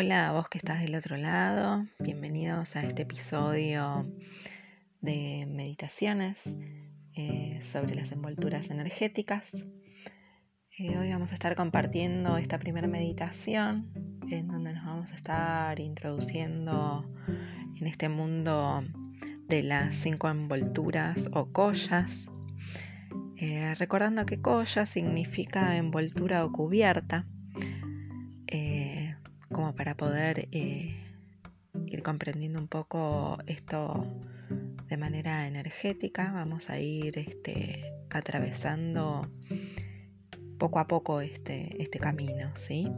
Hola vos que estás del otro lado, bienvenidos a este episodio de meditaciones eh, sobre las envolturas energéticas. Eh, hoy vamos a estar compartiendo esta primera meditación en donde nos vamos a estar introduciendo en este mundo de las cinco envolturas o collas. Eh, recordando que colla significa envoltura o cubierta para poder eh, ir comprendiendo un poco esto de manera energética, vamos a ir este, atravesando poco a poco este, este camino, ¿sí?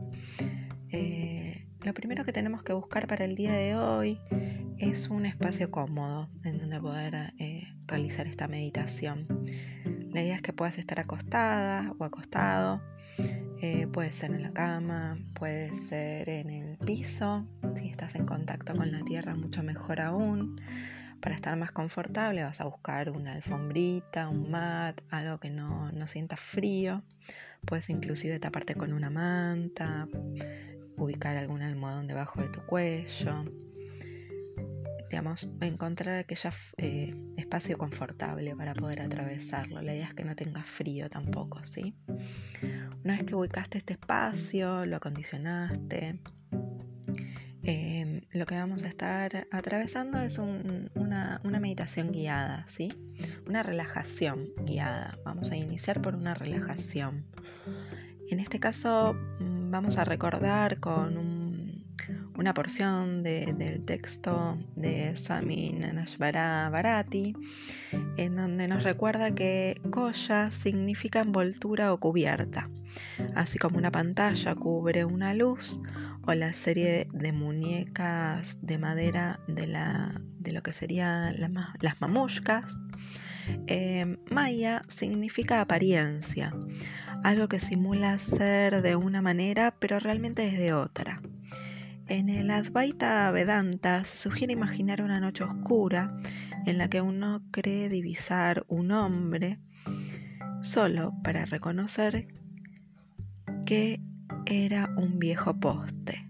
Eh, lo primero que tenemos que buscar para el día de hoy es un espacio cómodo en donde poder eh, realizar esta meditación. La idea es que puedas estar acostada o acostado eh, puede ser en la cama, puede ser en el piso, si estás en contacto con la tierra mucho mejor aún. Para estar más confortable vas a buscar una alfombrita, un mat, algo que no, no sienta frío. Puedes inclusive taparte con una manta, ubicar algún almohadón debajo de tu cuello digamos, encontrar aquel eh, espacio confortable para poder atravesarlo. La idea es que no tenga frío tampoco, ¿sí? Una vez que ubicaste este espacio, lo acondicionaste, em, lo que vamos a estar atravesando es una, una, meditación guiada, ¿sí? Una relajación guiada. Vamos a iniciar por una relajación. En este caso mm, vamos a recordar con un una porción del texto de Swami Nanashvara Bharati, en donde nos recuerda que koya significa envoltura o cubierta, así como una pantalla cubre una luz o la serie de muñecas de madera de, la, de lo que serían las mamushkas. Eh, maya significa apariencia, algo que simula ser de una manera pero realmente es de otra. En el Advaita Vedanta se sugiere imaginar una noche oscura en la que uno cree divisar un hombre solo para reconocer que era un viejo poste,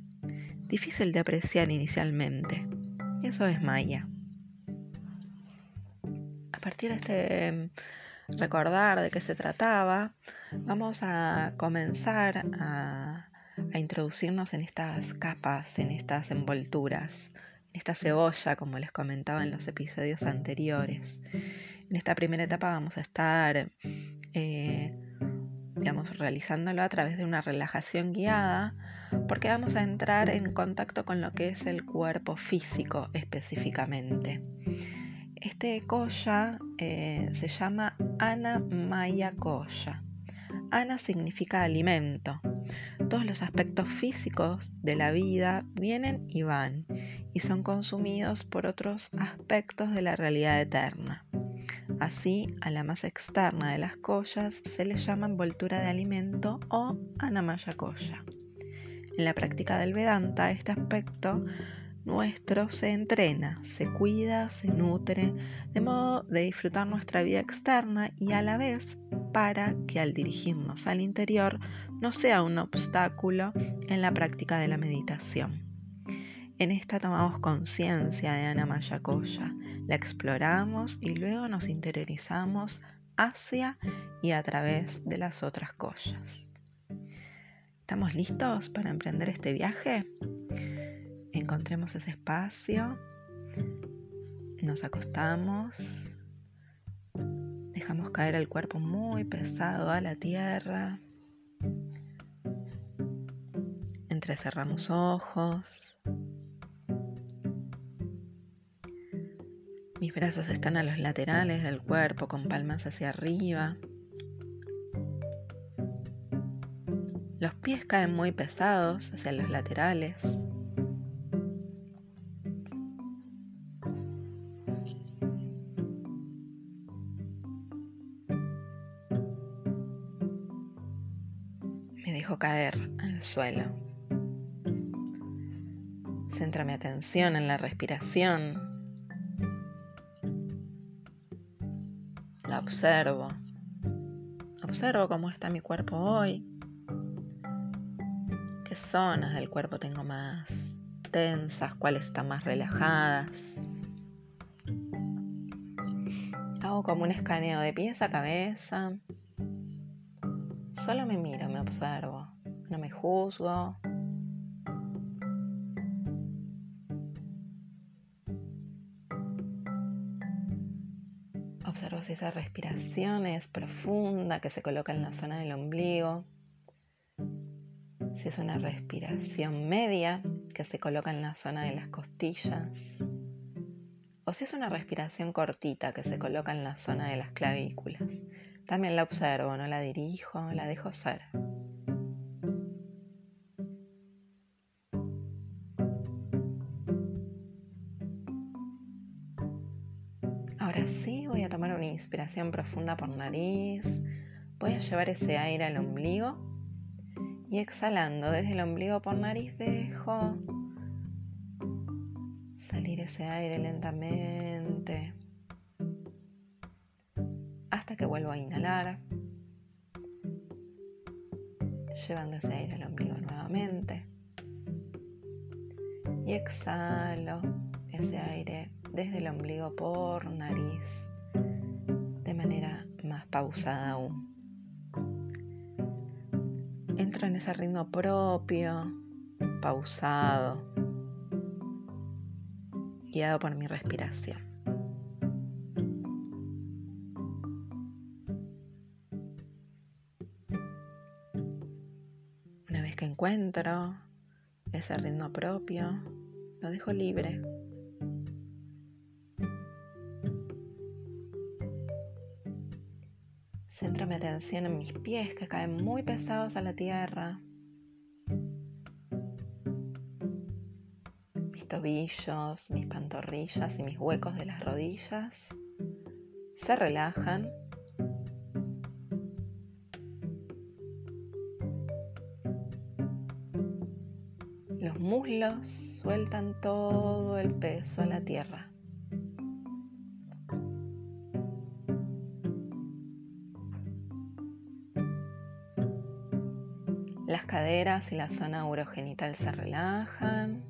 difícil de apreciar inicialmente. Eso es Maya. A partir de este recordar de qué se trataba, vamos a comenzar a a introducirnos en estas capas, en estas envolturas, en esta cebolla, como les comentaba en los episodios anteriores. En esta primera etapa vamos a estar, eh, digamos, realizándolo a través de una relajación guiada, porque vamos a entrar en contacto con lo que es el cuerpo físico específicamente. Este koya eh, se llama Anamaya Koya. Ana significa alimento todos los aspectos físicos de la vida vienen y van y son consumidos por otros aspectos de la realidad eterna. Así, a la más externa de las collas se le llama envoltura de alimento o anamaya koya. En la práctica del Vedanta, este aspecto nuestro se entrena, se cuida, se nutre, de modo de disfrutar nuestra vida externa y a la vez para que al dirigirnos al interior no sea un obstáculo en la práctica de la meditación. En esta tomamos conciencia de Anamaya Koya, la exploramos y luego nos interiorizamos hacia y a través de las otras collas. ¿Estamos listos para emprender este viaje? Encontremos ese espacio, nos acostamos, dejamos caer el cuerpo muy pesado a la tierra cerramos ojos. Mis brazos están a los laterales del cuerpo con palmas hacia arriba. Los pies caen muy pesados hacia los laterales. Caer al suelo. Centra mi atención en la respiración. La observo. Observo cómo está mi cuerpo hoy. qué zonas del cuerpo tengo más tensas, cuáles están más relajadas. Hago como un escaneo de pies a cabeza. Solo me miro, me observo, no me juzgo. Observo si esa respiración es profunda, que se coloca en la zona del ombligo. Si es una respiración media, que se coloca en la zona de las costillas. O si es una respiración cortita, que se coloca en la zona de las clavículas. También la observo, no la dirijo, la dejo ser. Ahora sí voy a tomar una inspiración profunda por nariz. Voy a llevar ese aire al ombligo y exhalando desde el ombligo por nariz dejo salir ese aire lentamente que vuelvo a inhalar, llevando ese aire al ombligo nuevamente y exhalo ese aire desde el ombligo por nariz de manera más pausada aún. Entro en ese ritmo propio, pausado, guiado por mi respiración. Encuentro ese ritmo propio, lo dejo libre Centro mi atención en mis pies que caen muy pesados a la tierra. Mis tobillos, mis pantorrillas y mis huecos de las rodillas se relajan. Muslos sueltan todo el peso a la tierra. Las caderas y la zona urogenital se relajan.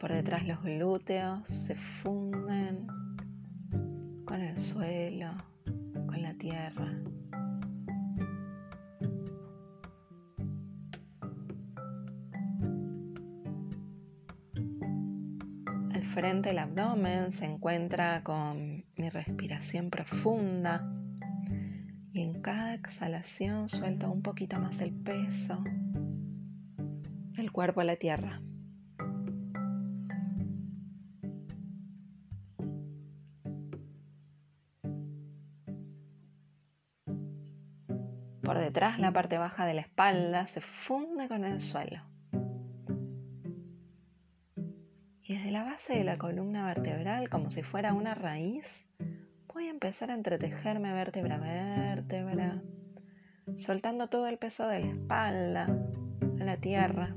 Por detrás los glúteos se funden con el suelo, con la tierra. Frente del abdomen se encuentra con mi respiración profunda y en cada exhalación suelto un poquito más el peso del cuerpo a la tierra. Por detrás la parte baja de la espalda se funde con el suelo. La base de la columna vertebral, como si fuera una raíz, voy a empezar a entretejerme vértebra a vértebra, soltando todo el peso de la espalda a la tierra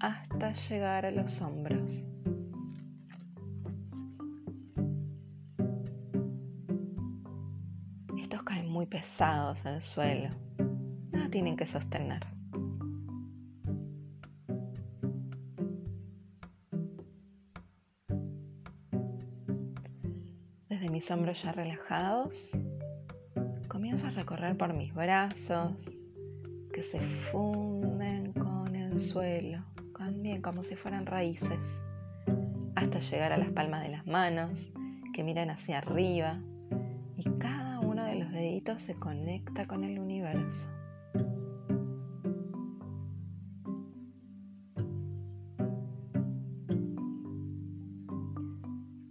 hasta llegar a los hombros. Estos caen muy pesados al suelo, nada tienen que sostener. Mis hombros ya relajados, comienzo a recorrer por mis brazos que se funden con el suelo, también como si fueran raíces, hasta llegar a las palmas de las manos que miran hacia arriba y cada uno de los deditos se conecta con el universo.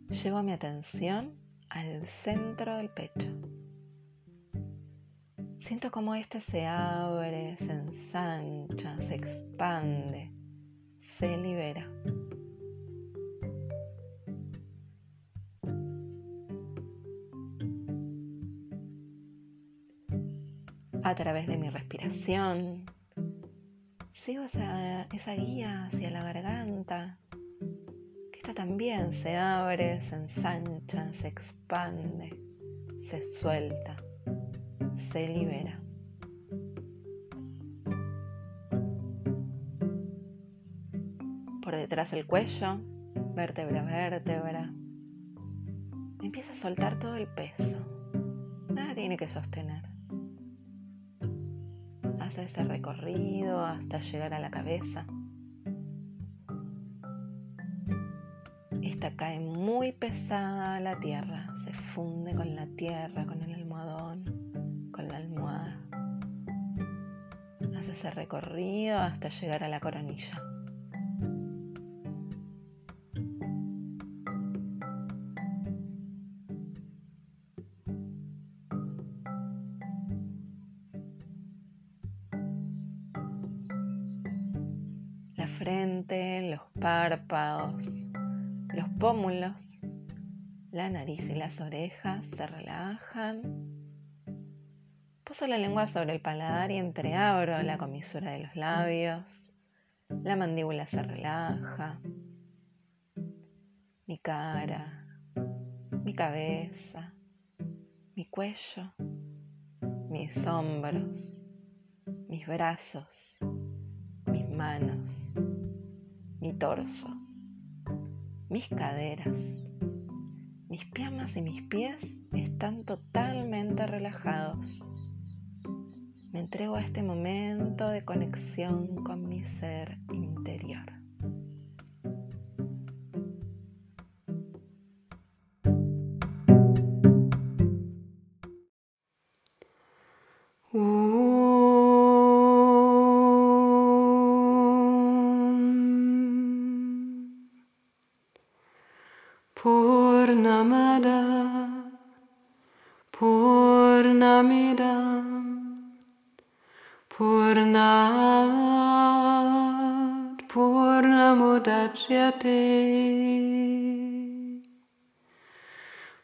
Llevo mi atención al centro del pecho. Siento como este se abre, se ensancha, se expande, se libera. A través de mi respiración, sigo esa, esa guía hacia la garganta también se abre, se ensancha, se expande, se suelta, se libera. Por detrás del cuello, vértebra vértebra. Empieza a soltar todo el peso. Nada tiene que sostener. Hace ese recorrido hasta llegar a la cabeza. Esta cae muy pesada a la tierra, se funde con la tierra, con el almohadón, con la almohada. Hace ese recorrido hasta llegar a la coronilla. La frente, los párpados, los pómulos, la nariz y las orejas se relajan. Poso la lengua sobre el paladar y entreabro la comisura de los labios. La mandíbula se relaja. Mi cara, mi cabeza, mi cuello, mis hombros, mis brazos, mis manos, mi torso mis caderas, mis piernas y mis pies están totalmente relajados. Me entrego a este momento de conexión con mi ser interior.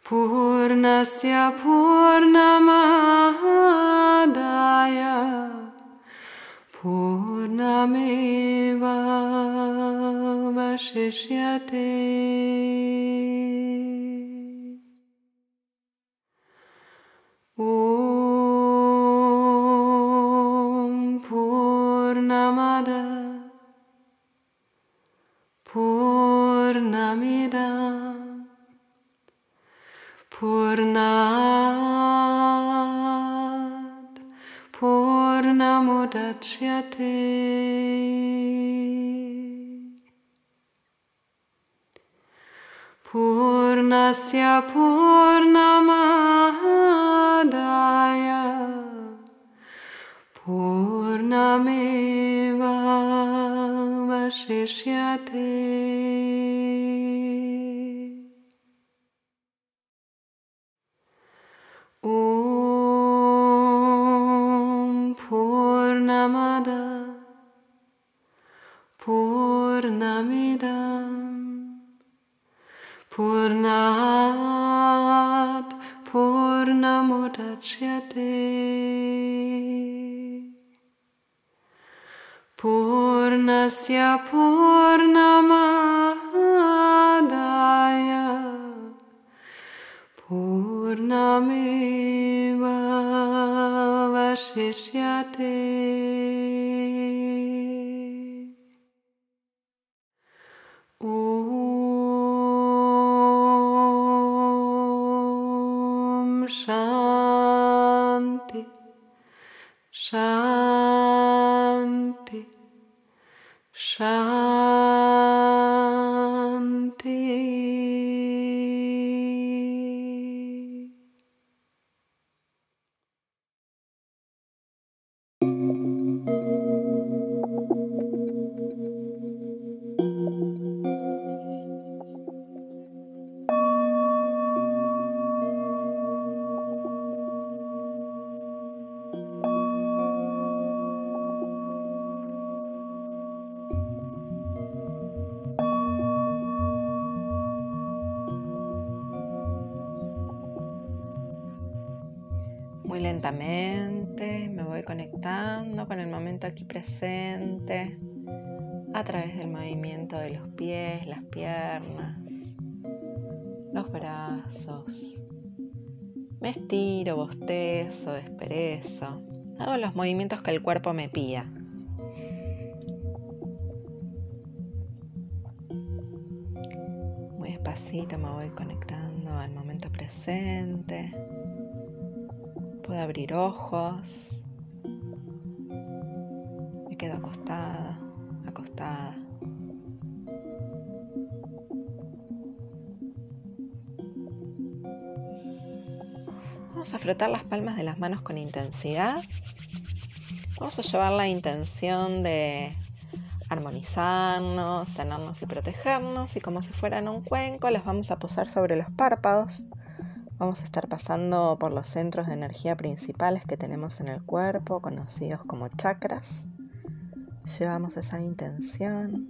Purnasya Purnamadaya Purnameva Vashishyate Om Purnamidam Purnat Purnamudachyate Purnasya Purnamadaya Purnameva pace și a te. Om Purnamada. Purnamidam. Purnat Purnamudachyate पूर्णस्य पूर्णमादाय पूर्णमेव वशिष्यते। ॐ शान्ति। शान्ति। Muy lentamente me voy conectando con el momento aquí presente a través del movimiento de los pies, las piernas, los brazos, Me estiro, bostezo, esperezo. Hago los movimientos que el cuerpo me pida. Muy despacito me voy conectando al momento presente. Puedo abrir ojos. Me quedo acostada, acostada. Vamos a frotar las palmas de las manos con intensidad. Vamos a llevar la intención de armonizarnos, sanarnos y protegernos y como si fueran un cuenco las vamos a posar sobre los párpados. Vamos a estar pasando por los centros de energía principales que tenemos en el cuerpo, conocidos como chakras. Llevamos esa intención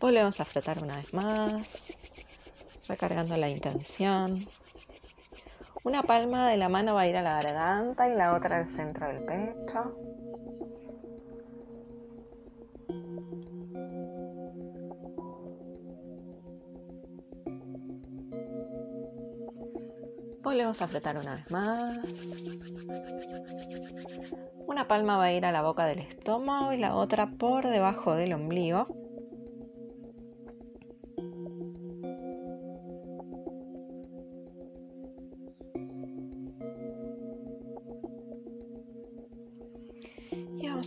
Volvemos a frotar una vez más, recargando la intención. Una palma de la mano va a ir a la garganta y la otra al centro del pecho. Volvemos a frotar una vez más. Una palma va a ir a la boca del estómago y la otra por debajo del ombligo.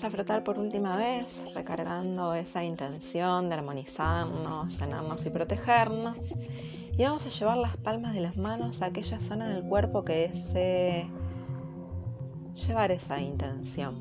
a frotar por última vez, recargando esa intención de armonizarnos, sanarnos y protegernos. Y vamos a llevar las palmas de las manos a aquella zona del cuerpo que desee llevar esa intención.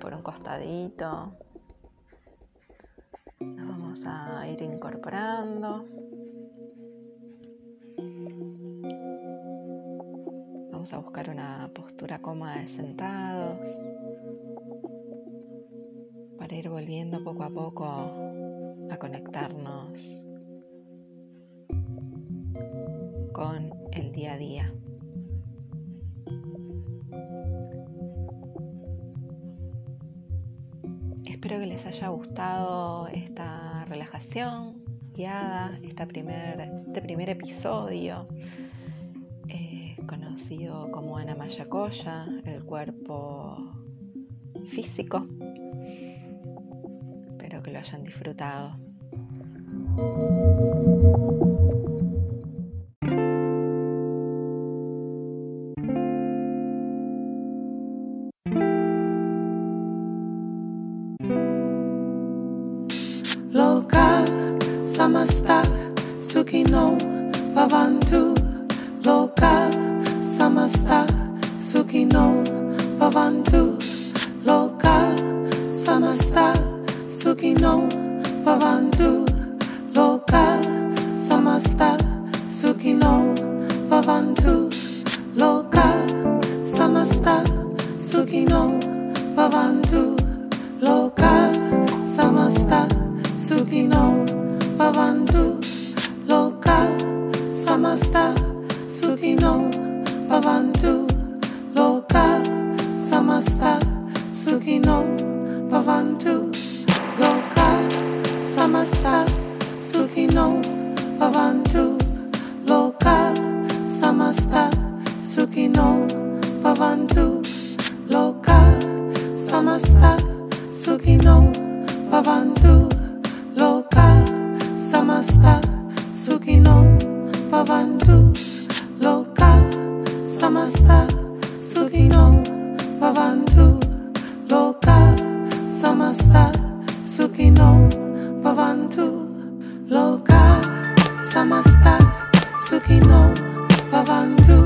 Por un costadito. Nos vamos a ir incorporando. Vamos a buscar una postura cómoda de sentados para ir volviendo poco a poco a conectarnos Espero que les haya gustado esta relajación guiada, este primer episodio eh, conocido como Anamaya Koya, el cuerpo físico. Espero que lo hayan disfrutado. Samasta sukino bhavantu loka samasta sukino bhavantu loka samasta sukino bhavantu loka samasta sukino bhavantu loka samasta sukino Bhavantu samasa sukino pavantu loka samasta sukino pavantu loka samasta sukino pavantu loka samasta sukino pavantu loka samasta sukino pavantu. pavantu loka samasta sukino pavantu